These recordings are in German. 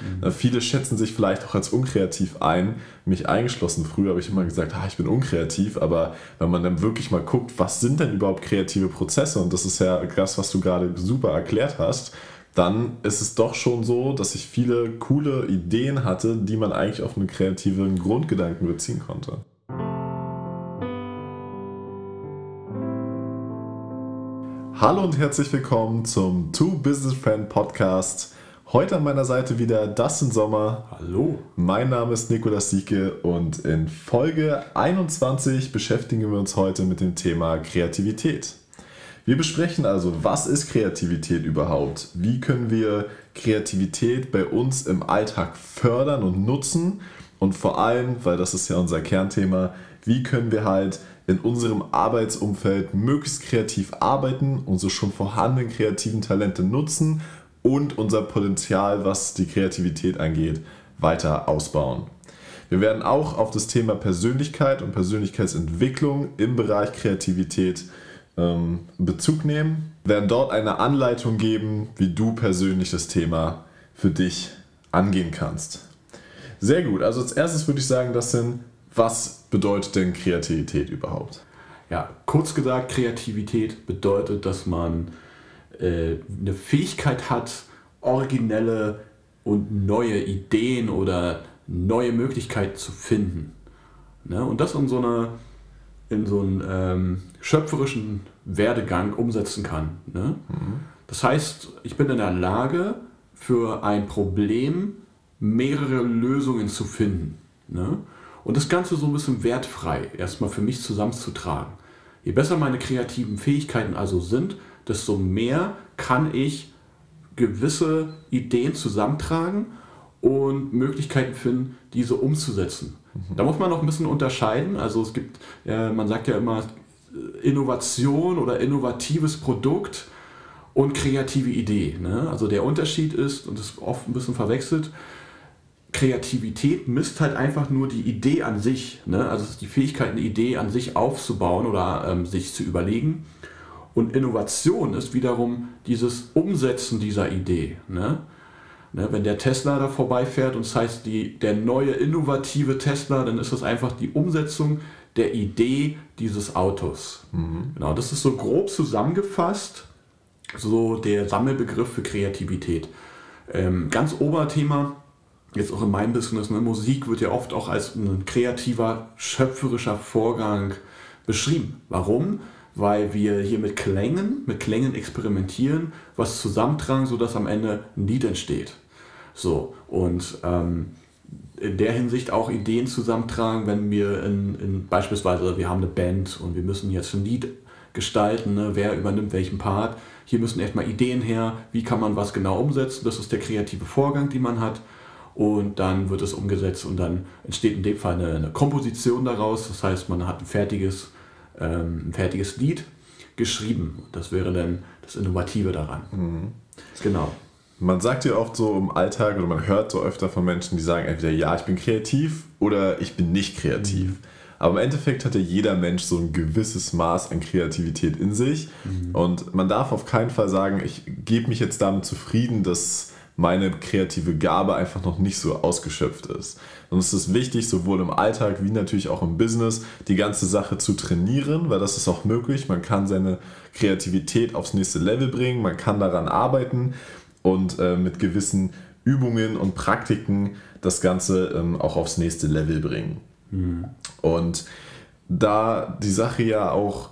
Mhm. Viele schätzen sich vielleicht auch als unkreativ ein, mich eingeschlossen. Früher habe ich immer gesagt, ah, ich bin unkreativ, aber wenn man dann wirklich mal guckt, was sind denn überhaupt kreative Prozesse, und das ist ja das, was du gerade super erklärt hast, dann ist es doch schon so, dass ich viele coole Ideen hatte, die man eigentlich auf einen kreativen Grundgedanken beziehen konnte. Hallo und herzlich willkommen zum Two Business Friend Podcast. Heute an meiner Seite wieder Dustin Sommer. Hallo. Mein Name ist Nikolas Sieke und in Folge 21 beschäftigen wir uns heute mit dem Thema Kreativität. Wir besprechen also, was ist Kreativität überhaupt? Wie können wir Kreativität bei uns im Alltag fördern und nutzen? Und vor allem, weil das ist ja unser Kernthema, wie können wir halt in unserem Arbeitsumfeld möglichst kreativ arbeiten, unsere schon vorhandenen kreativen Talente nutzen und unser Potenzial, was die Kreativität angeht, weiter ausbauen. Wir werden auch auf das Thema Persönlichkeit und Persönlichkeitsentwicklung im Bereich Kreativität ähm, Bezug nehmen, werden dort eine Anleitung geben, wie du persönlich das Thema für dich angehen kannst. Sehr gut, also als erstes würde ich sagen, das sind, was bedeutet denn Kreativität überhaupt? Ja, kurz gesagt, Kreativität bedeutet, dass man äh, eine Fähigkeit hat, originelle und neue Ideen oder neue Möglichkeiten zu finden. Ne? Und das in so, einer, in so einen ähm, schöpferischen Werdegang umsetzen kann. Ne? Mhm. Das heißt, ich bin in der Lage, für ein Problem mehrere Lösungen zu finden. Ne? Und das Ganze so ein bisschen wertfrei erstmal für mich zusammenzutragen. Je besser meine kreativen Fähigkeiten also sind, desto mehr kann ich gewisse Ideen zusammentragen und Möglichkeiten finden, diese umzusetzen. Mhm. Da muss man noch ein bisschen unterscheiden. Also es gibt, äh, man sagt ja immer Innovation oder innovatives Produkt und kreative Idee. Ne? Also der Unterschied ist, und das ist oft ein bisschen verwechselt, Kreativität misst halt einfach nur die Idee an sich. Ne? Also die Fähigkeit, eine Idee an sich aufzubauen oder ähm, sich zu überlegen. Und Innovation ist wiederum dieses Umsetzen dieser Idee. Ne? Ne, wenn der Tesla da vorbeifährt und es heißt die, der neue innovative Tesla, dann ist das einfach die Umsetzung der Idee dieses Autos. Mhm. Genau, das ist so grob zusammengefasst, so der Sammelbegriff für Kreativität. Ähm, ganz Oberthema, jetzt auch in meinem Business, ne, Musik wird ja oft auch als ein kreativer, schöpferischer Vorgang beschrieben. Warum? Weil wir hier mit Klängen, mit Klängen experimentieren, was zusammentragen, sodass am Ende ein Lied entsteht. So, und ähm, in der Hinsicht auch Ideen zusammentragen, wenn wir in, in beispielsweise, wir haben eine Band und wir müssen jetzt ein Lied gestalten, ne? wer übernimmt welchen Part. Hier müssen erstmal Ideen her, wie kann man was genau umsetzen, das ist der kreative Vorgang, den man hat. Und dann wird es umgesetzt und dann entsteht in dem Fall eine, eine Komposition daraus. Das heißt, man hat ein fertiges ähm, ein fertiges Lied geschrieben. Das wäre dann das Innovative daran. Mhm. Genau. Man sagt ja oft so im Alltag oder man hört so öfter von Menschen, die sagen entweder ja, ich bin kreativ oder ich bin nicht kreativ. Mhm. Aber im Endeffekt hat ja jeder Mensch so ein gewisses Maß an Kreativität in sich. Mhm. Und man darf auf keinen Fall sagen, ich gebe mich jetzt damit zufrieden, dass meine kreative Gabe einfach noch nicht so ausgeschöpft ist. Und es ist wichtig, sowohl im Alltag wie natürlich auch im Business, die ganze Sache zu trainieren, weil das ist auch möglich. Man kann seine Kreativität aufs nächste Level bringen, man kann daran arbeiten und äh, mit gewissen Übungen und Praktiken das Ganze ähm, auch aufs nächste Level bringen. Mhm. Und da die Sache ja auch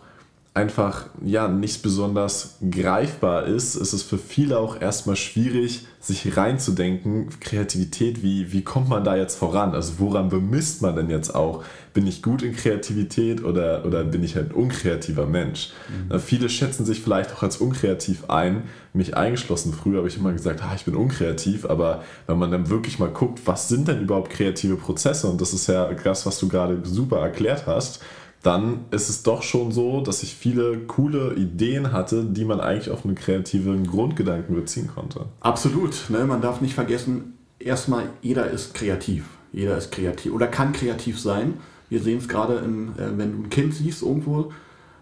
einfach ja nicht besonders greifbar ist, ist es für viele auch erstmal schwierig, sich reinzudenken, Kreativität, wie, wie kommt man da jetzt voran? Also woran bemisst man denn jetzt auch? Bin ich gut in Kreativität oder, oder bin ich halt ein unkreativer Mensch? Mhm. Viele schätzen sich vielleicht auch als unkreativ ein, mich eingeschlossen. Früher habe ich immer gesagt, ah, ich bin unkreativ, aber wenn man dann wirklich mal guckt, was sind denn überhaupt kreative Prozesse? Und das ist ja das, was du gerade super erklärt hast dann ist es doch schon so, dass ich viele coole Ideen hatte, die man eigentlich auf einen kreativen Grundgedanken beziehen konnte. Absolut. Ne? Man darf nicht vergessen, erstmal, jeder ist kreativ. Jeder ist kreativ oder kann kreativ sein. Wir sehen es gerade, äh, wenn du ein Kind siehst irgendwo,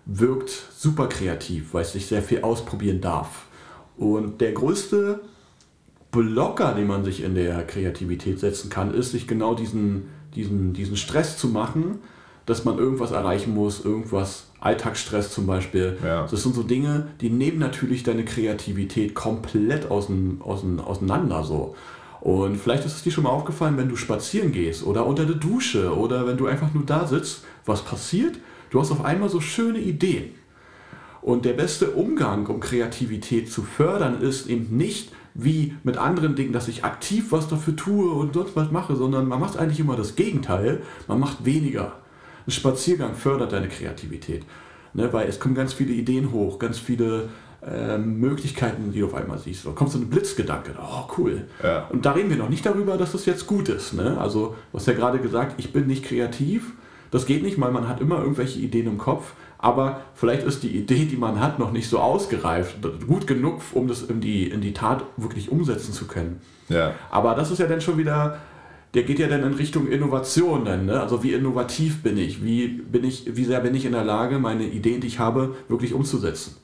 wirkt super kreativ, weil es sich sehr viel ausprobieren darf. Und der größte Blocker, den man sich in der Kreativität setzen kann, ist, sich genau diesen, diesen, diesen Stress zu machen, dass man irgendwas erreichen muss, irgendwas, Alltagsstress zum Beispiel. Ja. Das sind so Dinge, die nehmen natürlich deine Kreativität komplett außen, außen, auseinander so. Und vielleicht ist es dir schon mal aufgefallen, wenn du spazieren gehst oder unter der Dusche oder wenn du einfach nur da sitzt, was passiert? Du hast auf einmal so schöne Ideen. Und der beste Umgang, um Kreativität zu fördern, ist eben nicht wie mit anderen Dingen, dass ich aktiv was dafür tue und sonst was mache, sondern man macht eigentlich immer das Gegenteil. Man macht weniger. Ein Spaziergang fördert deine Kreativität. Ne, weil es kommen ganz viele Ideen hoch, ganz viele äh, Möglichkeiten, die du auf einmal siehst. Da kommt so ein Blitzgedanke, oh cool. Ja. Und da reden wir noch nicht darüber, dass das jetzt gut ist. Ne? Also, du hast ja gerade gesagt, ich bin nicht kreativ. Das geht nicht, weil man hat immer irgendwelche Ideen im Kopf. Aber vielleicht ist die Idee, die man hat, noch nicht so ausgereift, gut genug, um das in die, in die Tat wirklich umsetzen zu können. Ja. Aber das ist ja dann schon wieder, der geht ja dann in Richtung Innovation dann. Ne? Also wie innovativ bin ich? Wie, bin ich? wie sehr bin ich in der Lage, meine Ideen, die ich habe, wirklich umzusetzen?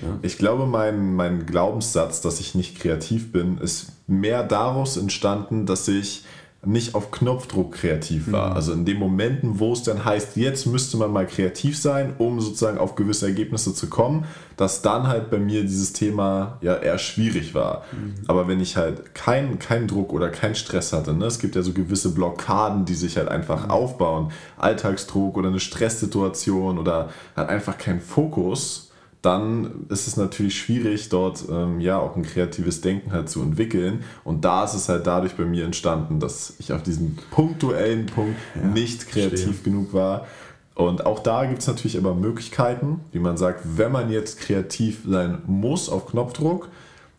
Ja. Ich glaube, mein, mein Glaubenssatz, dass ich nicht kreativ bin, ist mehr daraus entstanden, dass ich nicht auf Knopfdruck kreativ war. Mhm. Also in den Momenten, wo es dann heißt, jetzt müsste man mal kreativ sein, um sozusagen auf gewisse Ergebnisse zu kommen, dass dann halt bei mir dieses Thema ja eher schwierig war. Mhm. Aber wenn ich halt keinen kein Druck oder keinen Stress hatte, ne, es gibt ja so gewisse Blockaden, die sich halt einfach mhm. aufbauen, Alltagsdruck oder eine Stresssituation oder halt einfach kein Fokus, dann ist es natürlich schwierig, dort ähm, ja auch ein kreatives Denken halt zu entwickeln. Und da ist es halt dadurch bei mir entstanden, dass ich auf diesem punktuellen Punkt ja, nicht kreativ verstehe. genug war. Und auch da gibt es natürlich aber Möglichkeiten, wie man sagt, wenn man jetzt kreativ sein muss auf Knopfdruck,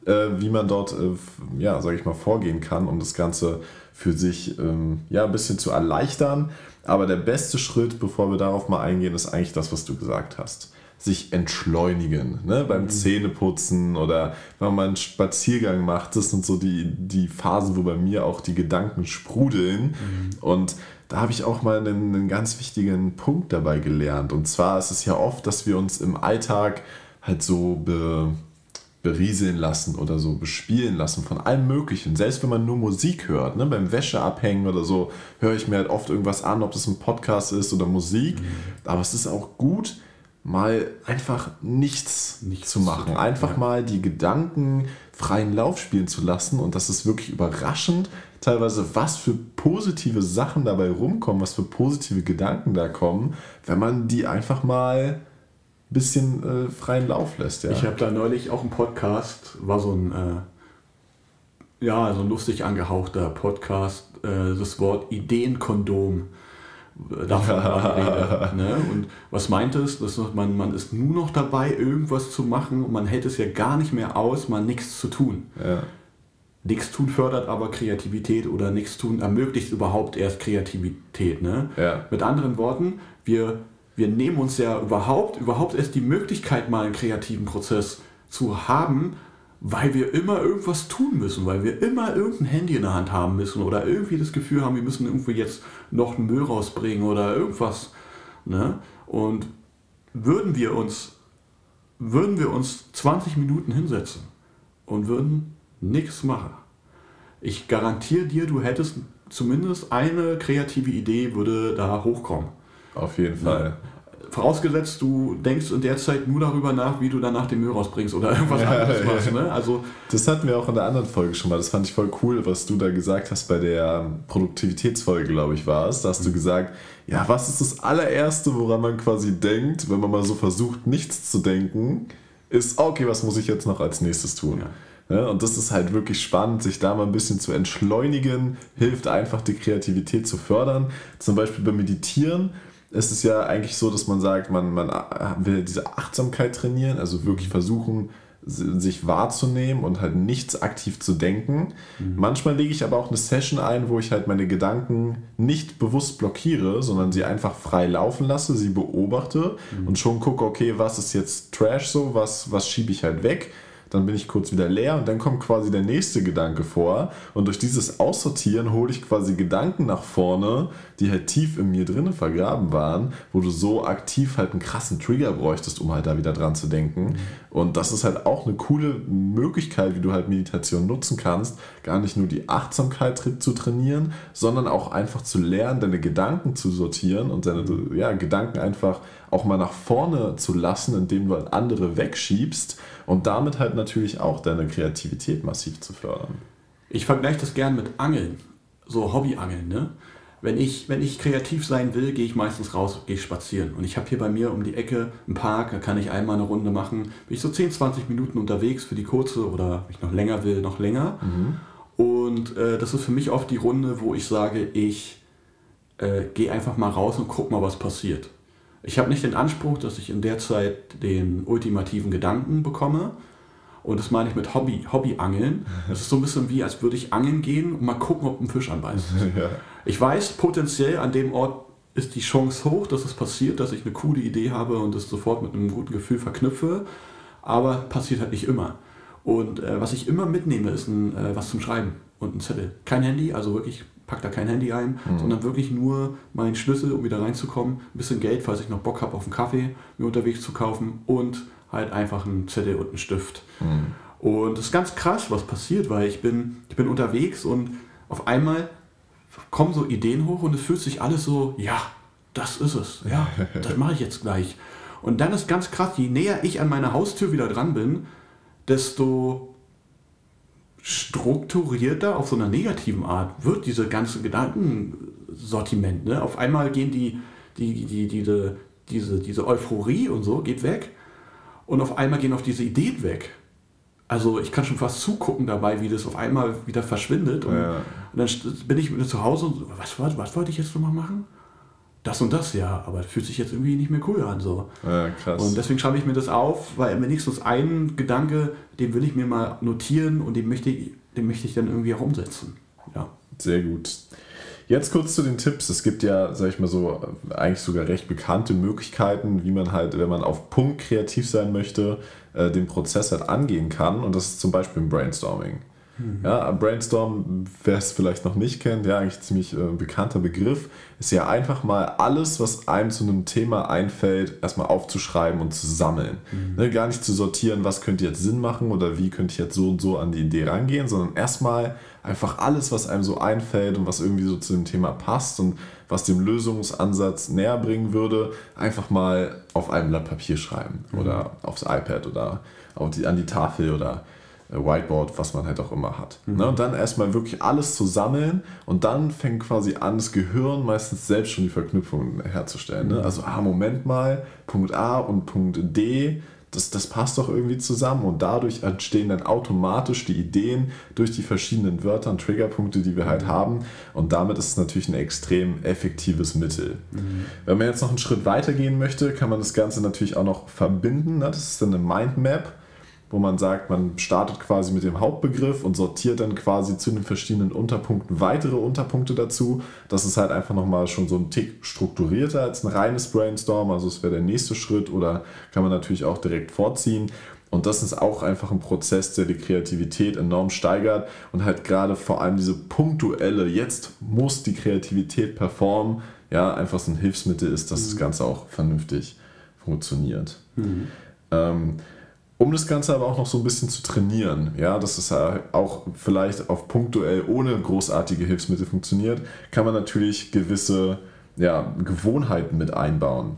äh, wie man dort, äh, ja, sage ich mal, vorgehen kann, um das Ganze für sich ähm, ja, ein bisschen zu erleichtern. Aber der beste Schritt, bevor wir darauf mal eingehen, ist eigentlich das, was du gesagt hast sich entschleunigen. Ne? Beim mhm. Zähneputzen oder wenn man einen Spaziergang macht. Das sind so die, die Phasen, wo bei mir auch die Gedanken sprudeln. Mhm. Und da habe ich auch mal einen, einen ganz wichtigen Punkt dabei gelernt. Und zwar ist es ja oft, dass wir uns im Alltag halt so be, berieseln lassen oder so bespielen lassen von allem Möglichen. Selbst wenn man nur Musik hört, ne? beim Wäscheabhängen oder so, höre ich mir halt oft irgendwas an, ob das ein Podcast ist oder Musik. Mhm. Aber es ist auch gut, mal einfach nichts, nichts zu machen. Zu einfach ja. mal die Gedanken freien Lauf spielen zu lassen. Und das ist wirklich überraschend, teilweise, was für positive Sachen dabei rumkommen, was für positive Gedanken da kommen, wenn man die einfach mal ein bisschen äh, freien Lauf lässt. Ja. Ich habe da neulich auch einen Podcast, war so ein, äh, ja, so ein lustig angehauchter Podcast, äh, das Wort Ideenkondom davon rede. Ne? Und was meint es? Dass man, man ist nur noch dabei, irgendwas zu machen und man hält es ja gar nicht mehr aus, mal nichts zu tun. Ja. Nichts tun fördert aber Kreativität oder nichts tun ermöglicht überhaupt erst Kreativität. Ne? Ja. Mit anderen Worten, wir, wir nehmen uns ja überhaupt, überhaupt erst die Möglichkeit, mal einen kreativen Prozess zu haben, weil wir immer irgendwas tun müssen, weil wir immer irgendein Handy in der Hand haben müssen oder irgendwie das Gefühl haben, wir müssen irgendwie jetzt noch einen Müll rausbringen oder irgendwas. Ne? Und würden wir uns, würden wir uns 20 Minuten hinsetzen und würden nichts machen, ich garantiere dir, du hättest zumindest eine kreative Idee würde da hochkommen. Auf jeden Fall. Ne? Vorausgesetzt, du denkst in der Zeit nur darüber nach, wie du danach den Müll rausbringst oder irgendwas ja, anderes machst. Ne? Also, das hatten wir auch in der anderen Folge schon mal. Das fand ich voll cool, was du da gesagt hast bei der Produktivitätsfolge, glaube ich, war es. Da hast mhm. du gesagt, ja, was ist das allererste, woran man quasi denkt, wenn man mal so versucht, nichts zu denken, ist, okay, was muss ich jetzt noch als nächstes tun? Ja. Ja, und das ist halt wirklich spannend, sich da mal ein bisschen zu entschleunigen, hilft einfach die Kreativität zu fördern. Zum Beispiel beim Meditieren ist es ja eigentlich so, dass man sagt, man, man will diese Achtsamkeit trainieren, also wirklich versuchen, sich wahrzunehmen und halt nichts aktiv zu denken. Mhm. Manchmal lege ich aber auch eine Session ein, wo ich halt meine Gedanken nicht bewusst blockiere, sondern sie einfach frei laufen lasse, sie beobachte mhm. und schon gucke, okay, was ist jetzt Trash so, was, was schiebe ich halt weg dann bin ich kurz wieder leer und dann kommt quasi der nächste Gedanke vor. Und durch dieses Aussortieren hole ich quasi Gedanken nach vorne, die halt tief in mir drinnen vergraben waren, wo du so aktiv halt einen krassen Trigger bräuchtest, um halt da wieder dran zu denken. Mhm. Und das ist halt auch eine coole Möglichkeit, wie du halt Meditation nutzen kannst, gar nicht nur die Achtsamkeit zu trainieren, sondern auch einfach zu lernen, deine Gedanken zu sortieren und deine ja, Gedanken einfach auch mal nach vorne zu lassen, indem du halt andere wegschiebst und damit halt natürlich auch deine Kreativität massiv zu fördern. Ich vergleiche das gern mit Angeln, so Hobbyangeln. Ne? Wenn, ich, wenn ich kreativ sein will, gehe ich meistens raus, gehe spazieren. Und ich habe hier bei mir um die Ecke einen Park, da kann ich einmal eine Runde machen. Bin ich so 10, 20 Minuten unterwegs für die kurze oder wenn ich noch länger will, noch länger. Mhm. Und äh, das ist für mich oft die Runde, wo ich sage, ich äh, gehe einfach mal raus und guck mal, was passiert. Ich habe nicht den Anspruch, dass ich in der Zeit den ultimativen Gedanken bekomme. Und das meine ich mit Hobby, Hobbyangeln. Das ist so ein bisschen wie, als würde ich angeln gehen und mal gucken, ob ein Fisch anbeißt. Ja. Ich weiß, potenziell an dem Ort ist die Chance hoch, dass es passiert, dass ich eine coole Idee habe und es sofort mit einem guten Gefühl verknüpfe. Aber passiert halt nicht immer. Und äh, was ich immer mitnehme, ist ein, äh, was zum Schreiben und ein Zettel. Kein Handy, also wirklich pack da kein Handy ein, mhm. sondern wirklich nur meinen Schlüssel, um wieder reinzukommen, ein bisschen Geld, falls ich noch Bock habe auf einen Kaffee mir unterwegs zu kaufen und halt einfach einen Zettel und einen Stift. Mhm. Und es ist ganz krass, was passiert, weil ich bin, ich bin unterwegs und auf einmal kommen so Ideen hoch und es fühlt sich alles so, ja, das ist es, ja, das mache ich jetzt gleich. Und dann ist ganz krass, je näher ich an meiner Haustür wieder dran bin, desto strukturierter auf so einer negativen Art wird diese ganze Gedankensortiment. Ne? Auf einmal gehen die, die, die, diese, diese, diese Euphorie und so geht weg und auf einmal gehen auch diese Ideen weg. Also ich kann schon fast zugucken dabei, wie das auf einmal wieder verschwindet. Und, ja. und dann bin ich wieder zu Hause und was, was, was wollte ich jetzt nochmal machen? Das und das, ja, aber fühlt sich jetzt irgendwie nicht mehr cool an. So. Ja, krass. Und deswegen schreibe ich mir das auf, weil wenigstens ein Gedanke, den will ich mir mal notieren und den möchte ich, den möchte ich dann irgendwie auch umsetzen. Ja. Sehr gut. Jetzt kurz zu den Tipps. Es gibt ja, sag ich mal so, eigentlich sogar recht bekannte Möglichkeiten, wie man halt, wenn man auf Punkt kreativ sein möchte, äh, den Prozess halt angehen kann. Und das ist zum Beispiel im Brainstorming. Mhm. Ja, Brainstorm, wer es vielleicht noch nicht kennt, ja, eigentlich ziemlich äh, bekannter Begriff, ist ja einfach mal alles, was einem zu einem Thema einfällt, erstmal aufzuschreiben und zu sammeln. Mhm. Ne, gar nicht zu sortieren, was könnte jetzt Sinn machen oder wie könnte ich jetzt so und so an die Idee rangehen, sondern erstmal einfach alles, was einem so einfällt und was irgendwie so zu dem Thema passt und was dem Lösungsansatz näher bringen würde, einfach mal auf einem Blatt Papier schreiben mhm. oder aufs iPad oder auf die, an die Tafel oder Whiteboard, was man halt auch immer hat. Mhm. Ne? Und dann erstmal wirklich alles zu sammeln und dann fängt quasi an, das Gehirn meistens selbst schon die Verknüpfungen herzustellen. Ne? Mhm. Also, ah, Moment mal, Punkt A und Punkt D, das, das passt doch irgendwie zusammen und dadurch entstehen dann automatisch die Ideen durch die verschiedenen Wörter und Triggerpunkte, die wir halt mhm. haben und damit ist es natürlich ein extrem effektives Mittel. Mhm. Wenn man jetzt noch einen Schritt weiter gehen möchte, kann man das Ganze natürlich auch noch verbinden. Ne? Das ist dann eine Mindmap wo man sagt, man startet quasi mit dem Hauptbegriff und sortiert dann quasi zu den verschiedenen Unterpunkten weitere Unterpunkte dazu. Das ist halt einfach nochmal schon so ein Tick strukturierter als ein reines Brainstorm. Also es wäre der nächste Schritt oder kann man natürlich auch direkt vorziehen. Und das ist auch einfach ein Prozess, der die Kreativität enorm steigert und halt gerade vor allem diese punktuelle, jetzt muss die Kreativität performen, ja, einfach so ein Hilfsmittel ist, dass mhm. das Ganze auch vernünftig funktioniert. Mhm. Ähm, um das Ganze aber auch noch so ein bisschen zu trainieren, ja, dass es auch vielleicht auf punktuell ohne großartige Hilfsmittel funktioniert, kann man natürlich gewisse ja, Gewohnheiten mit einbauen.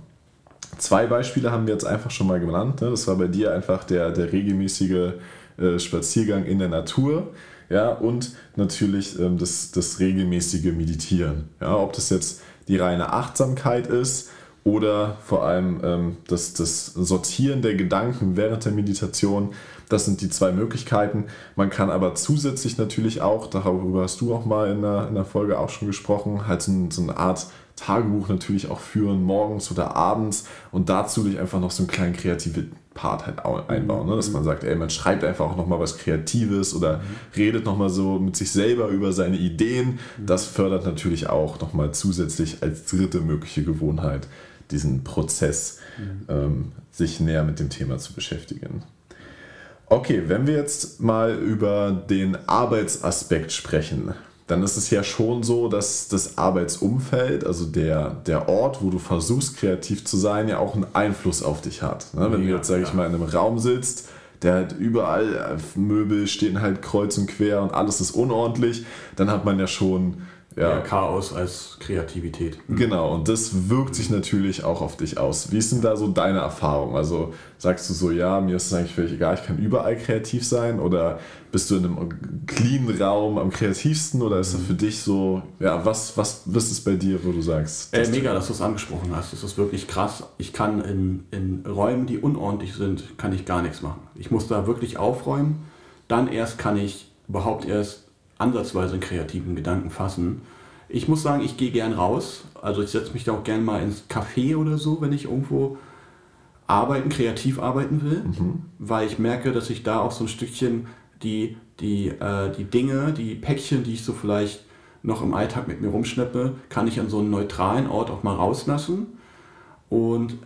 Zwei Beispiele haben wir jetzt einfach schon mal genannt. Ne? Das war bei dir einfach der, der regelmäßige äh, Spaziergang in der Natur ja, und natürlich ähm, das, das regelmäßige Meditieren. Ja, ob das jetzt die reine Achtsamkeit ist, oder vor allem ähm, das, das Sortieren der Gedanken während der Meditation. Das sind die zwei Möglichkeiten. Man kann aber zusätzlich natürlich auch, darüber hast du auch mal in der, in der Folge auch schon gesprochen, halt so, so eine Art Tagebuch natürlich auch führen, morgens oder abends und dazu dich einfach noch so einen kleinen kreativen Part halt einbauen, ne? dass man sagt, ey, man schreibt einfach auch nochmal was Kreatives oder mhm. redet nochmal so mit sich selber über seine Ideen. Das fördert natürlich auch nochmal zusätzlich als dritte mögliche Gewohnheit diesen Prozess, mhm. ähm, sich näher mit dem Thema zu beschäftigen. Okay, wenn wir jetzt mal über den Arbeitsaspekt sprechen, dann ist es ja schon so, dass das Arbeitsumfeld, also der, der Ort, wo du versuchst, kreativ zu sein, ja auch einen Einfluss auf dich hat. Ne? Wenn du jetzt, sag ich mal, in einem Raum sitzt, der halt überall Möbel stehen halt kreuz und quer und alles ist unordentlich, dann hat man ja schon ja. Chaos als Kreativität. Mhm. Genau, und das wirkt sich natürlich auch auf dich aus. Wie ist denn da so deine Erfahrung? Also sagst du so, ja, mir ist es eigentlich völlig egal, ich kann überall kreativ sein? Oder bist du in einem cleanen Raum am kreativsten? Oder ist das mhm. für dich so, ja, was, was, was ist bei dir, wo du sagst? Äh, mega, dass du es angesprochen hast. Das ist wirklich krass. Ich kann in, in Räumen, die unordentlich sind, kann ich gar nichts machen. Ich muss da wirklich aufräumen. Dann erst kann ich überhaupt erst ansatzweise einen kreativen Gedanken fassen. Ich muss sagen, ich gehe gern raus. Also ich setze mich da auch gern mal ins Café oder so, wenn ich irgendwo arbeiten, kreativ arbeiten will, mhm. weil ich merke, dass ich da auch so ein Stückchen die, die, äh, die Dinge, die Päckchen, die ich so vielleicht noch im Alltag mit mir rumschleppe, kann ich an so einem neutralen Ort auch mal rauslassen. Und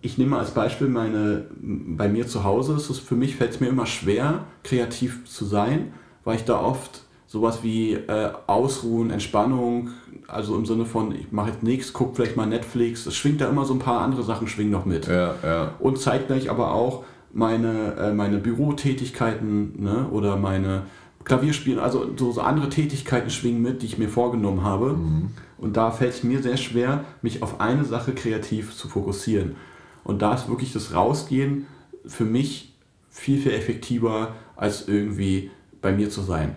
ich nehme als Beispiel meine, bei mir zu Hause, ist es für mich fällt es mir immer schwer, kreativ zu sein, weil ich da oft sowas wie äh, Ausruhen, Entspannung, also im Sinne von, ich mache jetzt nichts, gucke vielleicht mal Netflix, es schwingt da immer so ein paar andere Sachen schwingen noch mit. Ja, ja. Und zeitgleich aber auch meine, äh, meine Bürotätigkeiten ne, oder meine Klavierspielen, also so, so, andere Tätigkeiten schwingen mit, die ich mir vorgenommen habe. Mhm. Und da fällt es mir sehr schwer, mich auf eine Sache kreativ zu fokussieren. Und da ist wirklich das Rausgehen für mich viel, viel effektiver als irgendwie bei mir zu sein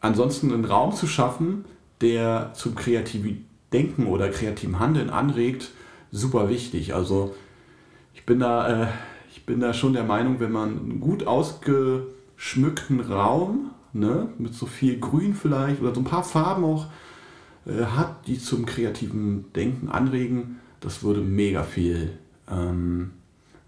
ansonsten einen Raum zu schaffen, der zum kreativen Denken oder kreativen Handeln anregt, super wichtig. Also ich bin da, äh, ich bin da schon der Meinung, wenn man einen gut ausgeschmückten Raum, ne, mit so viel Grün vielleicht oder so ein paar Farben auch äh, hat, die zum kreativen Denken anregen, das würde mega viel ähm,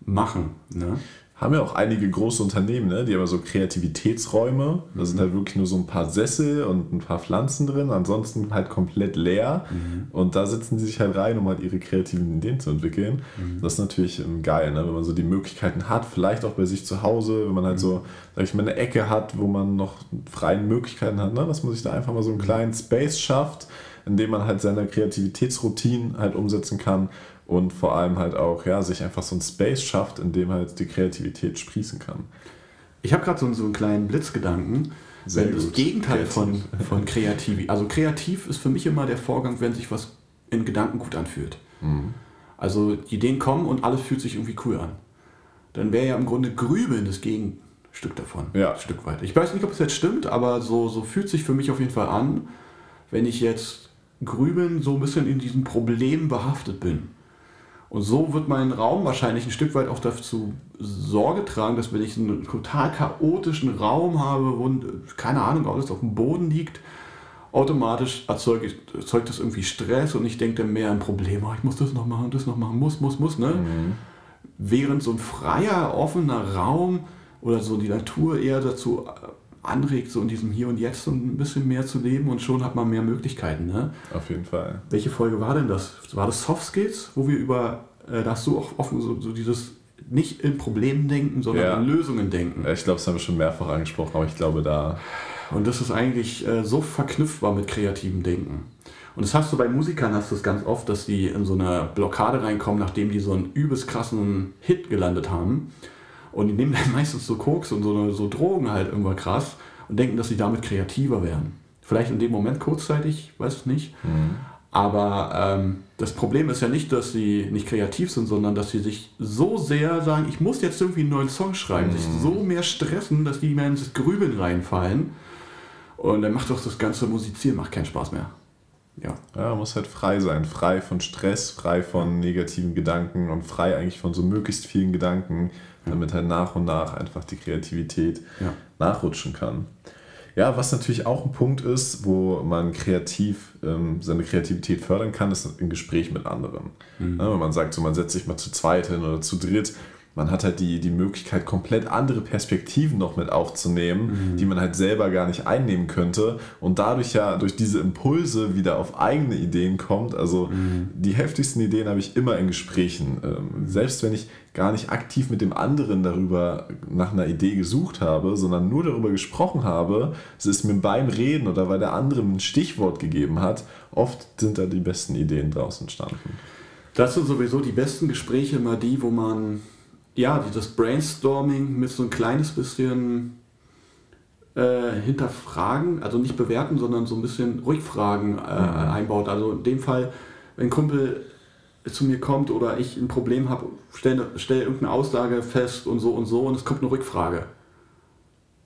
machen. Ne? Haben ja auch einige große Unternehmen, ne? die haben so Kreativitätsräume. Da sind halt wirklich nur so ein paar Sessel und ein paar Pflanzen drin, ansonsten halt komplett leer. Mhm. Und da sitzen sie sich halt rein, um halt ihre kreativen Ideen zu entwickeln. Mhm. Das ist natürlich ähm, geil, ne? wenn man so die Möglichkeiten hat, vielleicht auch bei sich zu Hause, wenn man halt mhm. so, sag ich mal, eine Ecke hat, wo man noch freie Möglichkeiten hat, ne? dass man sich da einfach mal so einen mhm. kleinen Space schafft, in dem man halt seine Kreativitätsroutinen halt umsetzen kann und vor allem halt auch ja, sich einfach so ein Space schafft, in dem halt die Kreativität sprießen kann. Ich habe gerade so, so einen kleinen Blitzgedanken. Sehr wenn das Gegenteil von, von kreativ, also kreativ ist für mich immer der Vorgang, wenn sich was in Gedanken gut anfühlt. Mhm. Also die Ideen kommen und alles fühlt sich irgendwie cool an. Dann wäre ja im Grunde Grübeln das Gegenstück davon. Ja. Ein Stück weit. Ich weiß nicht, ob es jetzt stimmt, aber so, so fühlt sich für mich auf jeden Fall an, wenn ich jetzt Grübeln so ein bisschen in diesem Problem behaftet bin. Und so wird mein Raum wahrscheinlich ein Stück weit auch dazu Sorge tragen, dass wenn ich einen total chaotischen Raum habe und keine Ahnung, alles auf dem Boden liegt, automatisch erzeugt, erzeugt das irgendwie Stress und ich denke dann mehr an Probleme, oh, ich muss das noch machen, das noch machen, muss, muss, muss. Ne? Mhm. Während so ein freier, offener Raum oder so die Natur eher dazu anregt, so in diesem Hier und Jetzt so ein bisschen mehr zu leben und schon hat man mehr Möglichkeiten. Ne? Auf jeden Fall. Welche Folge war denn das? War das Soft Skills, wo wir über, äh, da hast du auch offen so, so dieses nicht in Problemen denken, sondern ja. in Lösungen denken. Ich glaube, das haben wir schon mehrfach angesprochen, aber ich glaube da. Und das ist eigentlich äh, so verknüpfbar mit kreativem Denken. Und das hast du bei Musikern, hast du es ganz oft, dass die in so eine Blockade reinkommen, nachdem die so einen übelst krassen Hit gelandet haben und die nehmen dann meistens so Koks und so, so Drogen halt irgendwann krass und denken, dass sie damit kreativer werden. Vielleicht in dem Moment kurzzeitig, weiß ich nicht. Mhm. Aber ähm, das Problem ist ja nicht, dass sie nicht kreativ sind, sondern dass sie sich so sehr sagen, ich muss jetzt irgendwie einen neuen Song schreiben, mhm. sich so mehr stressen, dass die mehr ins Grübeln reinfallen. Und dann macht doch das ganze Musizieren macht keinen Spaß mehr. Ja. ja, muss halt frei sein. Frei von Stress, frei von negativen Gedanken und frei eigentlich von so möglichst vielen Gedanken, damit halt nach und nach einfach die Kreativität ja. nachrutschen kann. Ja, was natürlich auch ein Punkt ist, wo man kreativ ähm, seine Kreativität fördern kann, ist im Gespräch mit anderen. Mhm. Ja, wenn man sagt, so, man setzt sich mal zu zweit hin oder zu dritt, man hat halt die, die Möglichkeit, komplett andere Perspektiven noch mit aufzunehmen, mhm. die man halt selber gar nicht einnehmen könnte und dadurch ja durch diese Impulse wieder auf eigene Ideen kommt. Also mhm. die heftigsten Ideen habe ich immer in Gesprächen. Ähm, selbst wenn ich gar nicht aktiv mit dem anderen darüber nach einer Idee gesucht habe, sondern nur darüber gesprochen habe, es ist mir beim Reden oder weil der andere ein Stichwort gegeben hat, oft sind da die besten Ideen draus entstanden. Das sind sowieso die besten Gespräche immer die, wo man ja, dieses Brainstorming mit so ein kleines bisschen äh, hinterfragen, also nicht bewerten, sondern so ein bisschen Rückfragen äh, mhm. einbaut. Also in dem Fall, wenn ein Kumpel zu mir kommt oder ich ein Problem habe, stelle stell irgendeine Aussage fest und so und so und es kommt eine Rückfrage.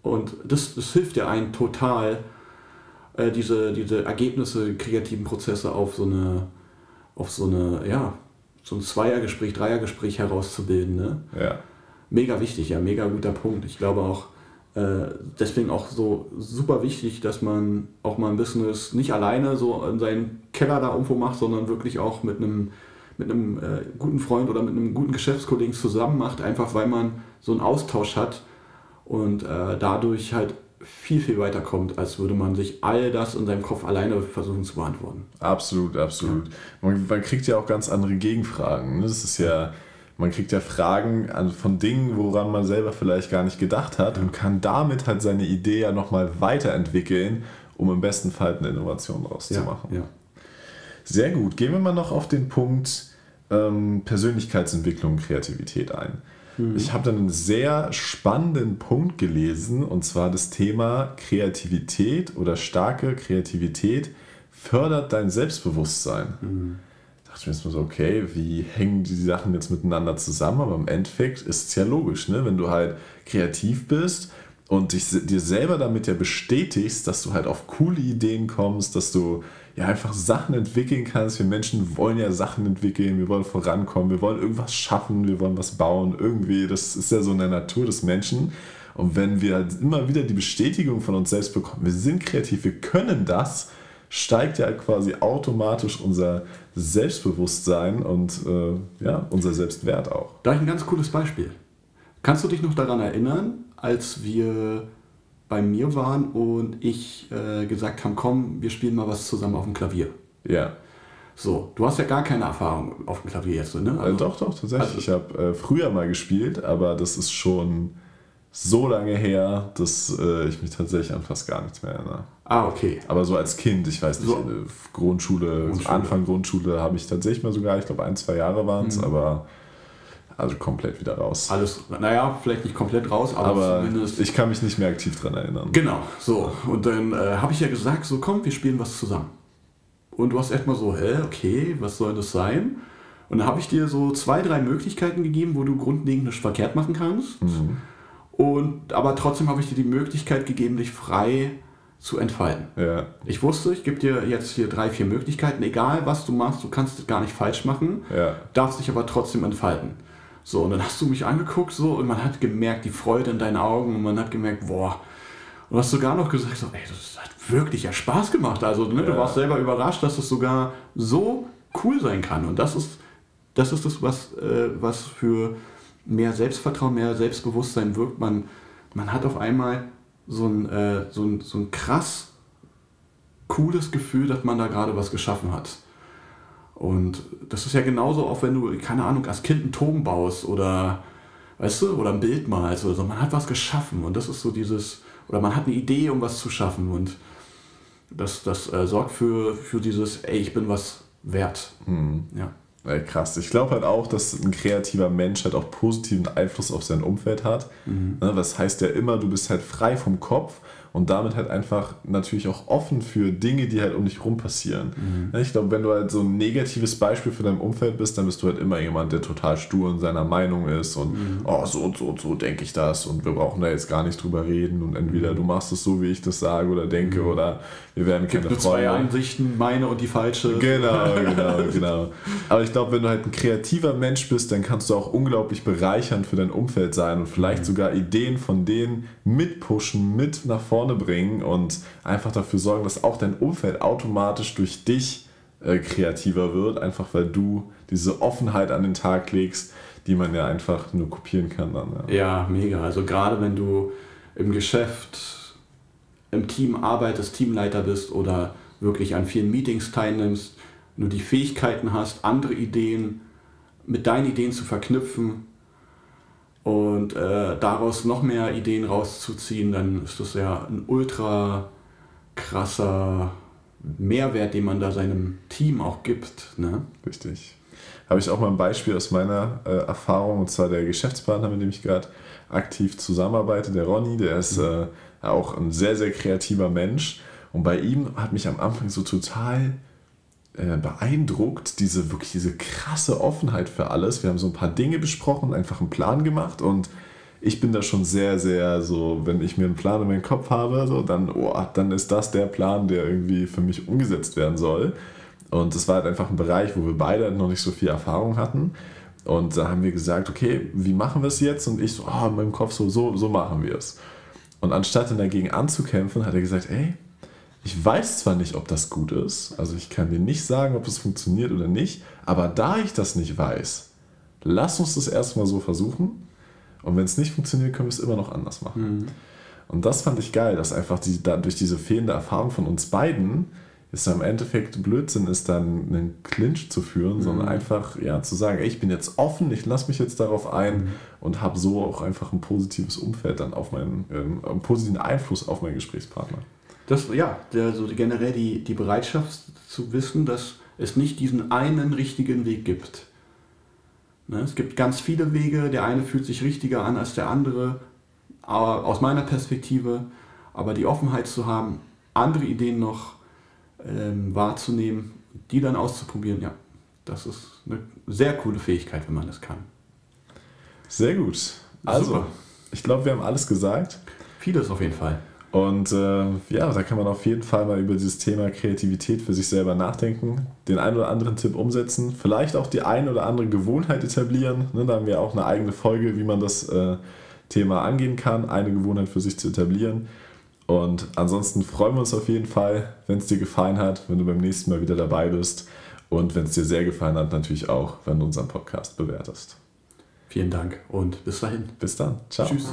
Und das, das hilft ja einen total, äh, diese, diese Ergebnisse, kreativen Prozesse auf so eine, auf so eine, ja, so ein Zweiergespräch, Dreiergespräch herauszubilden. Ne? Ja. Mega wichtig, ja, mega guter Punkt. Ich glaube auch, äh, deswegen auch so super wichtig, dass man auch mal ein Business nicht alleine so in seinen Keller da irgendwo macht, sondern wirklich auch mit einem mit einem äh, guten Freund oder mit einem guten Geschäftskollegen zusammen macht, einfach weil man so einen Austausch hat und äh, dadurch halt viel, viel weiter kommt, als würde man sich all das in seinem Kopf alleine versuchen zu beantworten. Absolut, absolut. Ja. Man, man, kriegt ja auch ganz andere Gegenfragen. Ne? Das ist ja, man kriegt ja Fragen an, von Dingen, woran man selber vielleicht gar nicht gedacht hat und kann damit halt seine Idee ja nochmal weiterentwickeln, um im besten Fall eine Innovation daraus ja, zu machen. Ja. Sehr gut. Gehen wir mal noch auf den Punkt ähm, Persönlichkeitsentwicklung und Kreativität ein. Mhm. Ich habe dann einen sehr spannenden Punkt gelesen, und zwar das Thema Kreativität oder starke Kreativität fördert dein Selbstbewusstsein. Mhm. Da dachte ich mir jetzt mal so, okay, wie hängen die Sachen jetzt miteinander zusammen? Aber im Endeffekt ist es ja logisch, ne? wenn du halt kreativ bist und dich, dir selber damit ja bestätigst, dass du halt auf coole Ideen kommst, dass du ja einfach Sachen entwickeln kannst. Wir Menschen wollen ja Sachen entwickeln, wir wollen vorankommen, wir wollen irgendwas schaffen, wir wollen was bauen, irgendwie. Das ist ja so in der Natur des Menschen. Und wenn wir halt immer wieder die Bestätigung von uns selbst bekommen, wir sind kreativ, wir können das, steigt ja quasi automatisch unser Selbstbewusstsein und äh, ja, unser Selbstwert auch. Da ich ein ganz cooles Beispiel. Kannst du dich noch daran erinnern, als wir bei mir waren und ich äh, gesagt haben, komm, wir spielen mal was zusammen auf dem Klavier. Ja. So, du hast ja gar keine Erfahrung auf dem Klavier jetzt, ne? Also, äh, doch, doch, tatsächlich. Also, ich habe äh, früher mal gespielt, aber das ist schon so lange her, dass äh, ich mich tatsächlich an fast gar nichts mehr erinnere. Ah, okay. Aber so als Kind, ich weiß nicht, so. Grundschule, Grundschule, Anfang Grundschule habe ich tatsächlich mal sogar, ich glaube ein, zwei Jahre waren es, mhm. aber also komplett wieder raus. Alles, naja, vielleicht nicht komplett raus, aber, aber zumindest. Ich kann mich nicht mehr aktiv daran erinnern. Genau, so. Und dann äh, habe ich ja gesagt, so komm, wir spielen was zusammen. Und du hast erstmal so, hä, okay, was soll das sein? Und dann habe ich dir so zwei, drei Möglichkeiten gegeben, wo du grundlegend nichts verkehrt machen kannst. Mhm. Und, aber trotzdem habe ich dir die Möglichkeit gegeben, dich frei zu entfalten. Ja. Ich wusste, ich gebe dir jetzt hier drei, vier Möglichkeiten, egal was du machst, du kannst es gar nicht falsch machen, ja. darfst dich aber trotzdem entfalten. So, und dann hast du mich angeguckt so und man hat gemerkt, die Freude in deinen Augen und man hat gemerkt, boah. Und du hast sogar noch gesagt, so, ey, das hat wirklich ja Spaß gemacht. Also ne, ja. du warst selber überrascht, dass es sogar so cool sein kann. Und das ist das, ist das was, äh, was für mehr Selbstvertrauen, mehr Selbstbewusstsein wirkt. Man, man hat auf einmal so ein, äh, so, ein, so ein krass cooles Gefühl, dass man da gerade was geschaffen hat. Und das ist ja genauso auch, wenn du, keine Ahnung, als Kind einen Turm baust oder, weißt du, oder ein Bild malst oder so. Man hat was geschaffen und das ist so dieses, oder man hat eine Idee, um was zu schaffen und das, das äh, sorgt für, für dieses, ey, ich bin was wert. Mhm. Ja. Ey, krass. Ich glaube halt auch, dass ein kreativer Mensch halt auch positiven Einfluss auf sein Umfeld hat. Mhm. Ne, das heißt ja immer, du bist halt frei vom Kopf und damit halt einfach natürlich auch offen für Dinge, die halt um dich rum passieren. Mhm. Ich glaube, wenn du halt so ein negatives Beispiel für dein Umfeld bist, dann bist du halt immer jemand, der total stur in seiner Meinung ist und mhm. oh, so und so und so denke ich das und wir brauchen da jetzt gar nicht drüber reden und entweder mhm. du machst es so, wie ich das sage oder denke mhm. oder wir werden keine Gibt Freunde. zwei Ansichten, meine und die falsche. Genau, genau, genau. Aber ich glaube, wenn du halt ein kreativer Mensch bist, dann kannst du auch unglaublich bereichernd für dein Umfeld sein und vielleicht mhm. sogar Ideen von denen mitpushen, mit nach vorne bringen und einfach dafür sorgen, dass auch dein Umfeld automatisch durch dich äh, kreativer wird, einfach weil du diese Offenheit an den Tag legst, die man ja einfach nur kopieren kann dann. Ja, ja mega. Also gerade wenn du im Geschäft, im Team arbeitest, Teamleiter bist oder wirklich an vielen Meetings teilnimmst, nur die Fähigkeiten hast, andere Ideen mit deinen Ideen zu verknüpfen und äh, daraus noch mehr Ideen rauszuziehen, dann ist das ja ein ultra krasser Mehrwert, den man da seinem Team auch gibt. Ne? Richtig. Habe ich auch mal ein Beispiel aus meiner äh, Erfahrung, und zwar der Geschäftspartner, mit dem ich gerade aktiv zusammenarbeite, der Ronny, der ist mhm. äh, auch ein sehr, sehr kreativer Mensch. Und bei ihm hat mich am Anfang so total äh, beeindruckt, diese wirklich diese krasse Offenheit für alles. Wir haben so ein paar Dinge besprochen, einfach einen Plan gemacht und ich bin da schon sehr, sehr so, wenn ich mir einen Plan in meinem Kopf habe, so, dann, oh, dann ist das der Plan, der irgendwie für mich umgesetzt werden soll. Und das war halt einfach ein Bereich, wo wir beide noch nicht so viel Erfahrung hatten. Und da haben wir gesagt, okay, wie machen wir es jetzt? Und ich so, oh, in meinem Kopf so, so, so machen wir es. Und anstatt dann dagegen anzukämpfen, hat er gesagt, ey, ich weiß zwar nicht, ob das gut ist, also ich kann dir nicht sagen, ob es funktioniert oder nicht, aber da ich das nicht weiß, lass uns das erstmal so versuchen und wenn es nicht funktioniert, können wir es immer noch anders machen. Mhm. Und das fand ich geil, dass einfach die, da, durch diese fehlende Erfahrung von uns beiden ist im Endeffekt Blödsinn ist, dann einen Clinch zu führen, mhm. sondern einfach ja, zu sagen, ey, ich bin jetzt offen, ich lasse mich jetzt darauf ein mhm. und habe so auch einfach ein positives Umfeld dann auf meinen, ähm, einen positiven Einfluss auf meinen Gesprächspartner. Das, ja, der, so generell die, die Bereitschaft zu wissen, dass es nicht diesen einen richtigen Weg gibt. Ne, es gibt ganz viele Wege, der eine fühlt sich richtiger an als der andere, aber aus meiner Perspektive, aber die Offenheit zu haben, andere Ideen noch ähm, wahrzunehmen, die dann auszuprobieren, ja, das ist eine sehr coole Fähigkeit, wenn man das kann. Sehr gut. Also, Super. ich glaube, wir haben alles gesagt. Vieles auf jeden Fall. Und äh, ja, da kann man auf jeden Fall mal über dieses Thema Kreativität für sich selber nachdenken, den einen oder anderen Tipp umsetzen, vielleicht auch die ein oder andere Gewohnheit etablieren. Ne, da haben wir auch eine eigene Folge, wie man das äh, Thema angehen kann, eine Gewohnheit für sich zu etablieren. Und ansonsten freuen wir uns auf jeden Fall, wenn es dir gefallen hat, wenn du beim nächsten Mal wieder dabei bist. Und wenn es dir sehr gefallen hat, natürlich auch, wenn du unseren Podcast bewertest. Vielen Dank und bis dahin. Bis dann. Ciao. Tschüss.